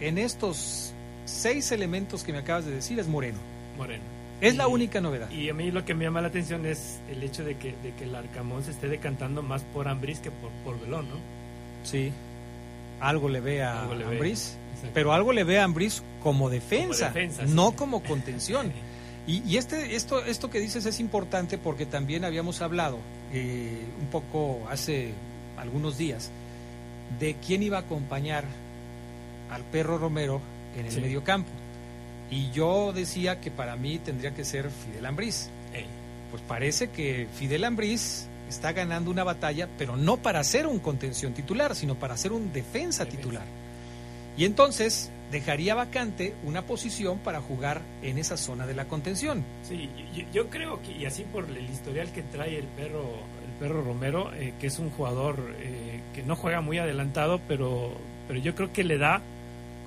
en estos seis elementos que me acabas de decir es Moreno. Moreno. Es la Y- única novedad. Y a mí lo que me llama la atención es el hecho de que, de que el Arcamón se esté decantando más por Ambriz que por, por Belón, ¿no? Sí. Algo le ve a Algo le ve. Exacto. pero algo le ve a Ambriz como defensa, Como defensa, sí. no como contención. (laughs) Y, y este, esto, esto que dices es importante porque también habíamos hablado eh, un poco hace algunos días de quién iba a acompañar al perro Romero en el Sí. mediocampo. Y yo decía que para mí tendría que ser Fidel Ambriz. Pues parece que Fidel Ambriz está ganando una batalla, pero no para ser un contención titular, sino para ser un defensa titular. Y entonces dejaría vacante una posición para jugar en esa zona de la contención. Sí, yo, yo creo que, y así por el historial que trae el perro, el perro Romero, eh, que es un jugador eh, que no juega muy adelantado, pero, pero yo creo que le da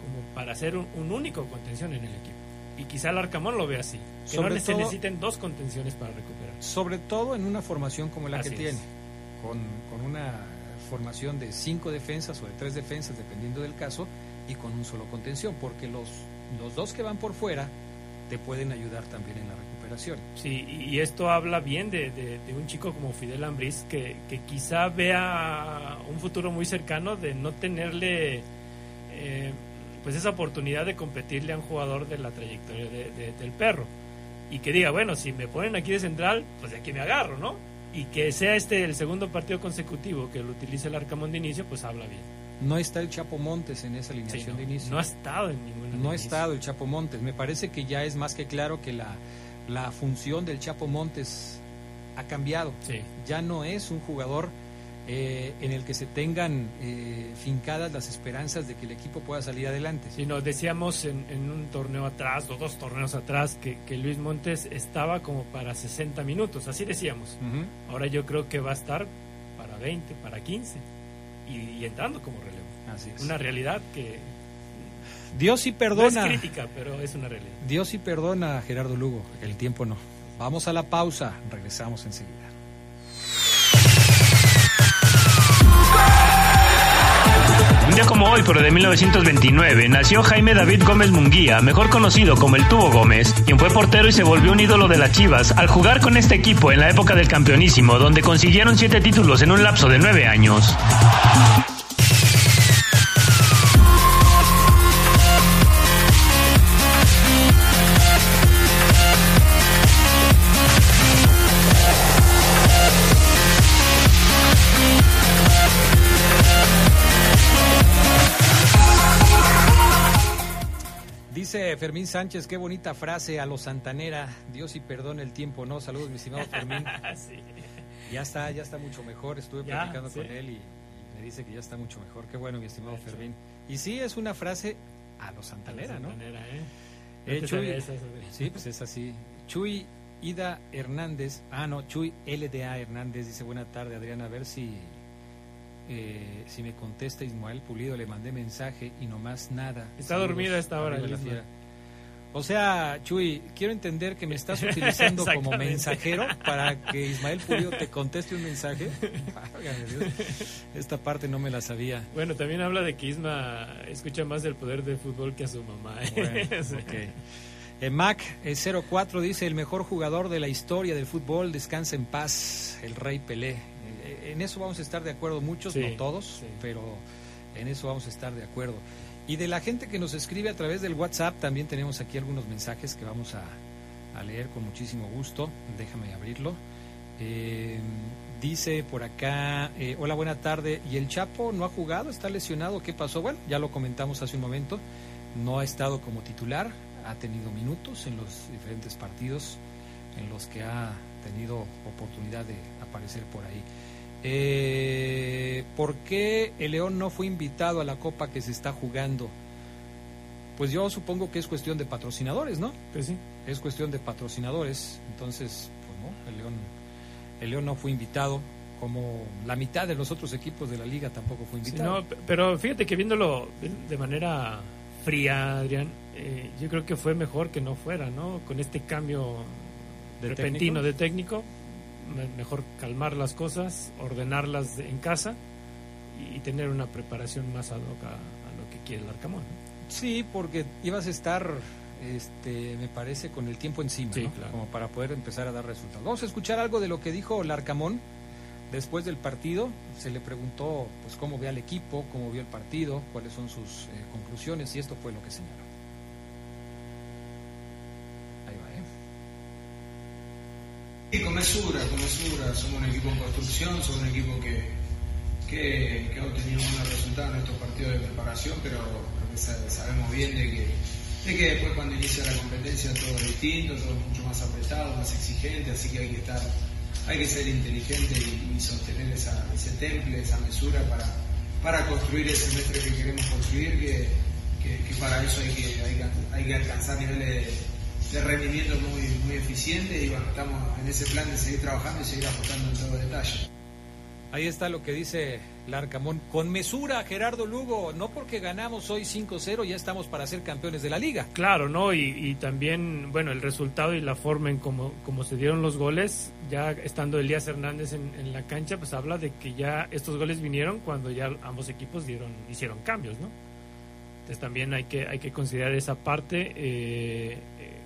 como para ser un, un único contención en el equipo. Y quizá el Arcamón lo ve así, que Sobre no se todo- necesiten dos contenciones para recuperar. Sobre todo en una formación como la Así que es. tiene, con, con una formación de cinco defensas o de tres defensas, dependiendo del caso, y con un solo contención, porque los, los dos que van por fuera te pueden ayudar también en la recuperación. Sí, y y esto habla bien de, de- de un chico como Fidel Ambriz, que, que quizá vea un futuro muy cercano de no tenerle eh, pues esa oportunidad de competirle a un jugador de la trayectoria de- de- del perro. Y que diga, bueno, si me ponen aquí de central, pues de aquí me agarro, ¿no? Y que sea este el segundo partido consecutivo que lo utilice el Arcamón de inicio, pues habla bien. No está el Chapo Montes en esa Sí, alineación no, de inicio. no ha estado en ninguna. No ha estado el Chapo Montes. Me parece que ya es más que claro que la, la función del Chapo Montes ha cambiado. Sí. Ya no es un jugador eh, en el que se tengan eh, fincadas las esperanzas de que el equipo pueda salir adelante. Sí, nos decíamos en, en un torneo atrás, o dos torneos atrás, que, que Luis Montes estaba como para 60 minutos, así decíamos. Ujú. Ahora yo creo que va a estar para 20, para 15, y, y entrando como relevo. Así es. Una realidad que Dios sí no perdona. es crítica, pero es una realidad. Dios sí perdona a Gerardo Lugo. El tiempo no. Vamos a la pausa. Regresamos enseguida. Como hoy, pero de 1929, nació Jaime David Gómez Munguía, mejor conocido como el Tubo Gómez, quien fue portero y se volvió un ídolo de las Chivas al jugar con este equipo en la época del campeonísimo, donde consiguieron siete títulos en un lapso de nueve años. Fermín Sánchez, qué bonita frase a los Santanera. Dios y perdona el tiempo, ¿no? Saludos, mi estimado Fermín. (laughs) Sí. Ya está, ya está mucho mejor. Estuve Ya, platicando sí. con él y, y me dice que ya está mucho mejor. Qué bueno, mi estimado Fermín. Y sí, es una frase a los Santanera, ¿no? Santanera, ¿eh? Eh, No te Chuy- esa, Sí, pues es así. Chuy Ida Hernández, ah, no, Chuy LDA Hernández dice: Buena tarde, Adrián. A ver si, eh, si me contesta Ismael Pulido. Le mandé mensaje y nomás nada. Está Saludos, dormido a esta hora, la fiera. O sea, Chuy, quiero entender que me estás utilizando (laughs) como mensajero para que Ismael Pulido te conteste un mensaje. (laughs) Dios, Esta parte no me la sabía. Bueno, también habla de que Isma escucha más del poder del fútbol que a su mamá. ¿eh? Bueno, (laughs) Sí. ok. Eh, Mac eh, 04 dice el mejor jugador de la historia del fútbol, descansa en paz, el rey Pelé. Eh, en eso vamos a estar de acuerdo muchos, Sí, no todos, sí. pero en eso vamos a estar de acuerdo. Y de la gente que nos escribe a través del WhatsApp, también tenemos aquí algunos mensajes que vamos a, leer con muchísimo gusto. Déjame abrirlo. Eh, dice por acá, eh, hola, buena tarde. ¿Y el Chapo no ha jugado? ¿Está lesionado? ¿Qué pasó? Bueno, ya lo comentamos hace un momento. No ha estado como titular, ha tenido minutos en los diferentes partidos en los que ha tenido oportunidad de aparecer por ahí. Eh, ¿Por qué el León no fue invitado a la copa que se está jugando? Pues yo supongo que es cuestión de patrocinadores, ¿no? Pues sí. es cuestión de patrocinadores, entonces, pues no, el León, el León no fue invitado, como la mitad de los otros equipos de la liga tampoco fue Sí, invitado. no, pero fíjate que viéndolo de- manera fría, Adrián, eh, yo creo que fue mejor que no fuera, ¿no? Con este cambio ¿De repentino técnico? de técnico, mejor calmar las cosas, ordenarlas de- en casa y, tener una preparación más ad hoc a, a lo que quiere el Arcamón. Sí, porque ibas a estar, este, me parece, con el tiempo encima, Sí, ¿no? claro. como para poder empezar a dar resultados. Vamos a escuchar algo de lo que dijo Larcamón después del partido. Se le preguntó pues cómo ve al equipo, cómo vio el partido, cuáles son sus eh, conclusiones y esto fue lo que señaló. Ahí va, ¿eh? Y con mesura, con mesura, somos un equipo en construcción, somos un equipo que, que, que ha obtenido buenos resultados en estos partidos de preparación, pero sabemos bien de que, de que después cuando inicia la competencia todo es distinto, todo es mucho más apretado, más exigente, así que hay que estar, hay que ser inteligente y, sostener esa, ese temple, esa mesura para, para construir el semestre que queremos construir, que, que, para eso hay que, hay hay que alcanzar niveles de de rendimiento muy, muy eficiente y bueno, estamos en ese plan de seguir trabajando y seguir apostando en todo detalle. Ahí está lo que dice Larcamón. Con mesura, Gerardo Lugo, no porque ganamos hoy 5-0 ya estamos para ser campeones de la liga. Claro, ¿no? Y, y también, bueno, el resultado y la forma en cómo, cómo se dieron los goles, ya estando Elías Hernández en, en la cancha, pues habla de que ya estos goles vinieron cuando ya ambos equipos dieron, hicieron cambios, ¿no? Entonces también hay que, hay que considerar esa parte. eh, eh,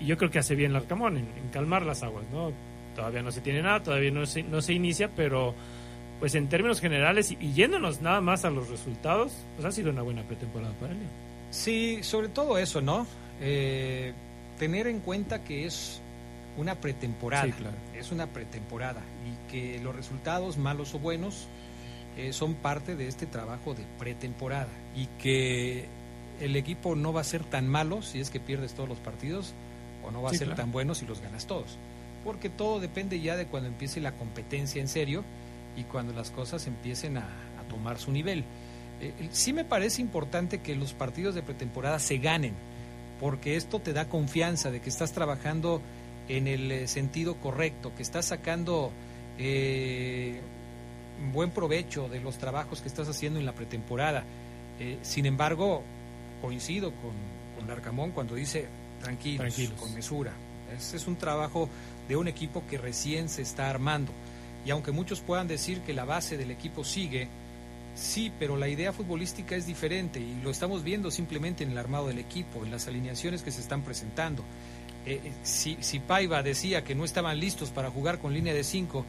y yo creo que hace bien el Arcamón en, en calmar las aguas, ¿no? Todavía no se tiene nada, todavía no se, no se inicia, pero pues en términos generales y, y yéndonos nada más a los resultados, pues ha sido una buena pretemporada para él. Sí, sobre todo eso, ¿no? Eh, tener en cuenta que es una pretemporada. Sí, claro. Es una pretemporada y que los resultados, malos o buenos, eh, son parte de este trabajo de pretemporada y que el equipo no va a ser tan malo si es que pierdes todos los partidos o no va Sí, a ser claro. tan bueno si los ganas todos. Porque todo depende ya de cuando empiece la competencia en serio y cuando las cosas empiecen a, a tomar su nivel. Eh, sí me parece importante que los partidos de pretemporada se ganen, porque esto te da confianza de que estás trabajando en el eh, sentido correcto, que estás sacando eh, buen provecho de los trabajos que estás haciendo en la pretemporada. Eh, sin embargo, coincido con, con Larcamón cuando dice tranquilos, Tranquilos. con mesura. Ese es un trabajo de un equipo que recién se está armando. Y aunque muchos puedan decir que la base del equipo sigue, sí, pero la idea futbolística es diferente y lo estamos viendo simplemente en el armado del equipo, en las alineaciones que se están presentando. Eh, eh, si, si Paiva decía que no estaban listos para jugar con línea de 5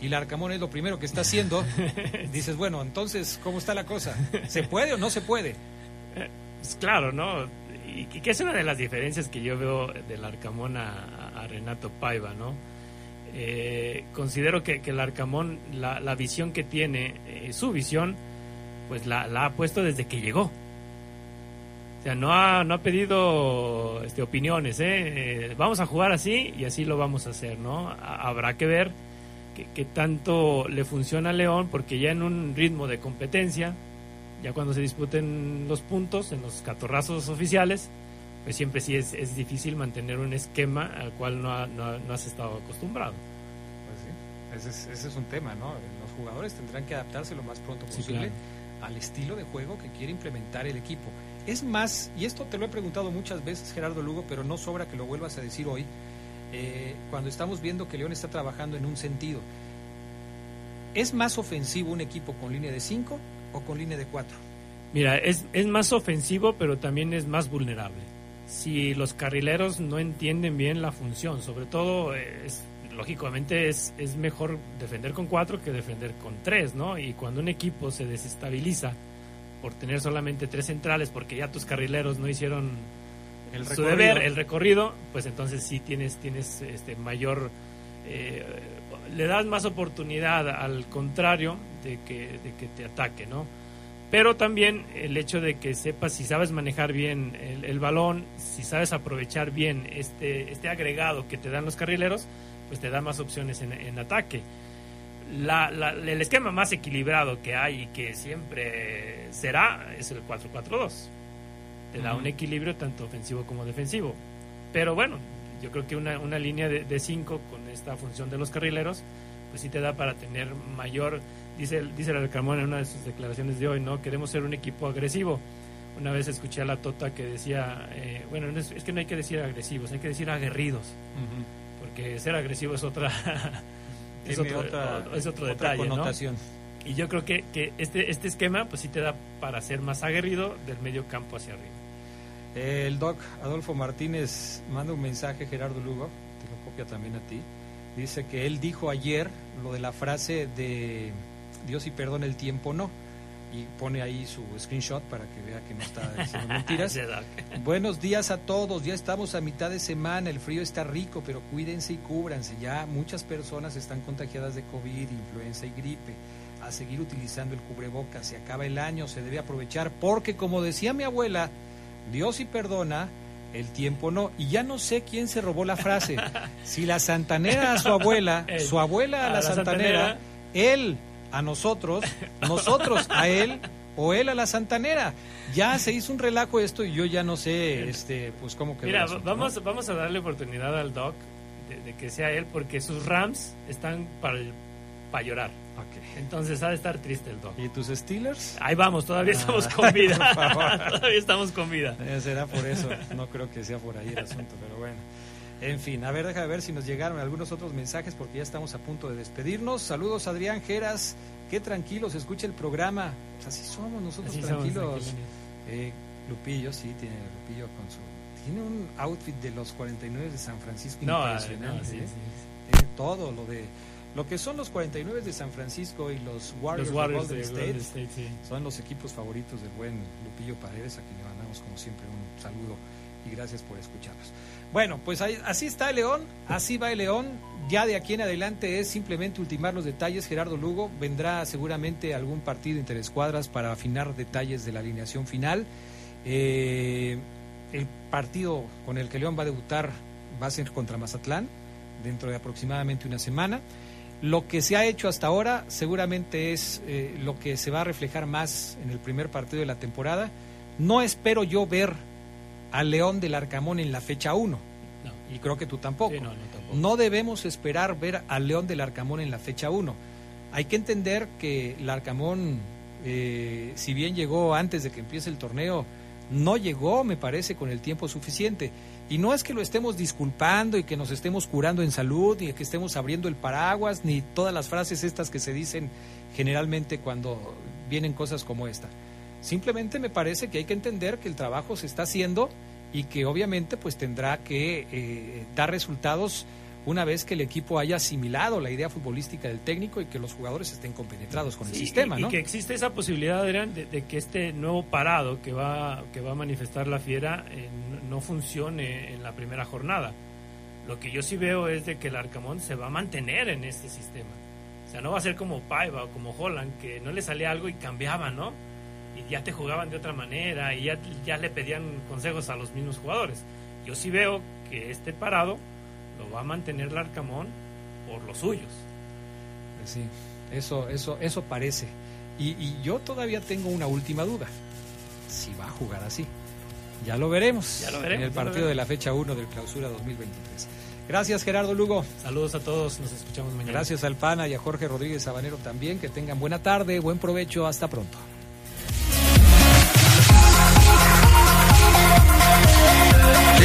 y Larcamón es lo primero que está haciendo, (laughs) dices, bueno, entonces, ¿cómo está la cosa? ¿Se puede o no se puede? Claro, ¿no? Y, y que es una de las diferencias que yo veo del Arcamón a, a Renato Paiva, ¿no? Eh, considero que, que el Arcamón, la, la visión que tiene, eh, su visión, pues la, la ha puesto desde que llegó. O sea, no ha, no ha pedido este, opiniones, ¿eh? Eh, Vamos a jugar así y así lo vamos a hacer, ¿no? Ha- habrá que ver qué tanto le funciona a León, porque ya en un ritmo de competencia, ya cuando se disputen los puntos en los catorrazos oficiales, pues siempre sí es, es difícil mantener un esquema al cual no, ha- no no has estado acostumbrado. Pues sí, ese es, ese es un tema, ¿no? Los jugadores tendrán que adaptarse lo más pronto Sí, posible claro. al estilo de juego que quiere implementar el equipo. Es más, y esto te lo he preguntado muchas veces, Gerardo Lugo, pero no sobra que lo vuelvas a decir hoy, eh, cuando estamos viendo que León está trabajando en un sentido. ¿Es más ofensivo un equipo con línea de 5 o con línea de 4? Mira, es, es más ofensivo, pero también es más vulnerable. Si los carrileros no entienden bien la función, sobre todo, eh, es, lógicamente es, es mejor defender con cuatro que defender con tres, ¿no? Y cuando un equipo se desestabiliza por tener solamente tres centrales, porque ya tus carrileros no hicieron El su deber, el recorrido, pues entonces sí tienes, tienes este mayor, eh, le das más oportunidad al contrario de que, de que te ataque, ¿no? Pero también el hecho de que sepas si sabes manejar bien el, el balón, si sabes aprovechar bien este, este agregado que te dan los carrileros, pues te da más opciones en, en ataque. La- la- el esquema más equilibrado que hay y que siempre será es el 4-4-2 te da Ujú. un equilibrio tanto ofensivo como defensivo. Pero bueno, yo creo que una, una línea de 5 con esta función de los carrileros, pues sí te da para tener mayor, dice, dice el Carmona en una de sus declaraciones de hoy, ¿no? Queremos ser un equipo agresivo. Una vez escuché a la Tota que decía, eh, bueno, es, es, que no hay que decir agresivos, hay que decir aguerridos, porque ser agresivo es otra... (laughs) es otro, otra, es otro otra detalle, connotación. ¿no? Y yo creo que, que este, este esquema pues sí te da para ser más aguerrido del medio campo hacia arriba. El doc Adolfo Martínez manda un mensaje, Gerardo Lugo, te lo copia también a ti. Dice que él dijo ayer lo de la frase de Dios y perdona el tiempo no. Y pone ahí su screenshot para que vea que no está diciendo (laughs) mentiras. Buenos días a todos, ya estamos a mitad de semana, el frío está rico, pero cuídense y cúbranse. Ya muchas personas están contagiadas de COVID, influenza y gripe. A seguir utilizando el cubrebocas, se acaba el año, se debe aprovechar, porque como decía mi abuela, Dios y perdona, el tiempo no. Y ya no sé quién se robó la frase. (laughs) Si la santanera a su abuela, su abuela a la, santanera, él a nosotros, nosotros a él o él a la santanera. Ya se hizo un relajo esto y yo ya no sé este pues cómo quedó. Mira, vamos, vamos a darle oportunidad al Doc de, de, que sea él porque sus Rams están para, para llorar. Okay. Entonces ha de estar triste el Doc. ¿Y tus Steelers? Ahí vamos, todavía estamos con vida. (laughs) (laughs) todavía estamos con vida. Eh, será por eso. No creo que sea por ahí el asunto, pero bueno. En fin, a ver, déjame ver si nos llegaron algunos otros mensajes porque ya estamos a punto de despedirnos. Saludos, Adrián Geras. Qué tranquilo se escucha el programa. Pues así somos nosotros así tranquilos. Somos eh, Lupillo, sí, tiene Lupillo con su. Tiene un outfit de los 49 de San Francisco no, impresionante. No, sí, ¿eh? sí, Tiene todo lo de. Lo que son los 49 de San Francisco y los Warriors, los Warriors de Golden de State, Golden State sí. son los equipos favoritos del buen Lupillo Paredes, a quien le mandamos como siempre un saludo y gracias por escucharnos. Bueno, pues ahí, así está el León, así va el León. Ya de aquí en adelante es simplemente ultimar los detalles. Gerardo Lugo vendrá seguramente algún partido interescuadras para afinar detalles de la alineación final. Eh, el partido con el que León va a debutar va a ser contra Mazatlán dentro de aproximadamente una semana. Lo que se ha hecho hasta ahora seguramente es eh, lo que se va a reflejar más en el primer partido de la temporada. No espero yo ver al León del Arcamón en la fecha 1. No. Y creo que tú tampoco. Sí, no, no, tampoco. No debemos esperar ver al León del Arcamón en la fecha 1. Hay que entender que el Arcamón, eh, si bien llegó antes de que empiece el torneo, no llegó, me parece, con el tiempo suficiente. Y no es que lo estemos disculpando y que nos estemos curando en salud, ni que estemos abriendo el paraguas, ni todas las frases estas que se dicen generalmente cuando vienen cosas como esta. Simplemente me parece que hay que entender que el trabajo se está haciendo y que obviamente pues tendrá que eh, dar resultados una vez que el equipo haya asimilado la idea futbolística del técnico y que los jugadores estén compenetrados con Sí, el sistema, y, ¿no? y que existe esa posibilidad, Adrián, de, de que este nuevo parado que va, que va a manifestar la fiera eh, no funcione en la primera jornada. Lo que yo sí veo es de que el Arcamón se va a mantener en este sistema. O sea, no va a ser como Paiva o como Holland, que no le salía algo y cambiaban, ¿no? Y ya te jugaban de otra manera y ya, ya le pedían consejos a los mismos jugadores. Yo sí veo que este parado lo va a mantener el Arcamón por los suyos. Pues sí, eso, eso, eso parece. Y, y yo todavía tengo una última duda. Si va a jugar así. Ya lo veremos, Ya lo veremos, en el partido de la fecha 1 del clausura 2023. Gracias Gerardo Lugo. Saludos a todos, nos escuchamos mañana. Gracias al PANA y a Jorge Rodríguez Sabanero también. Que tengan buena tarde, buen provecho. Hasta pronto.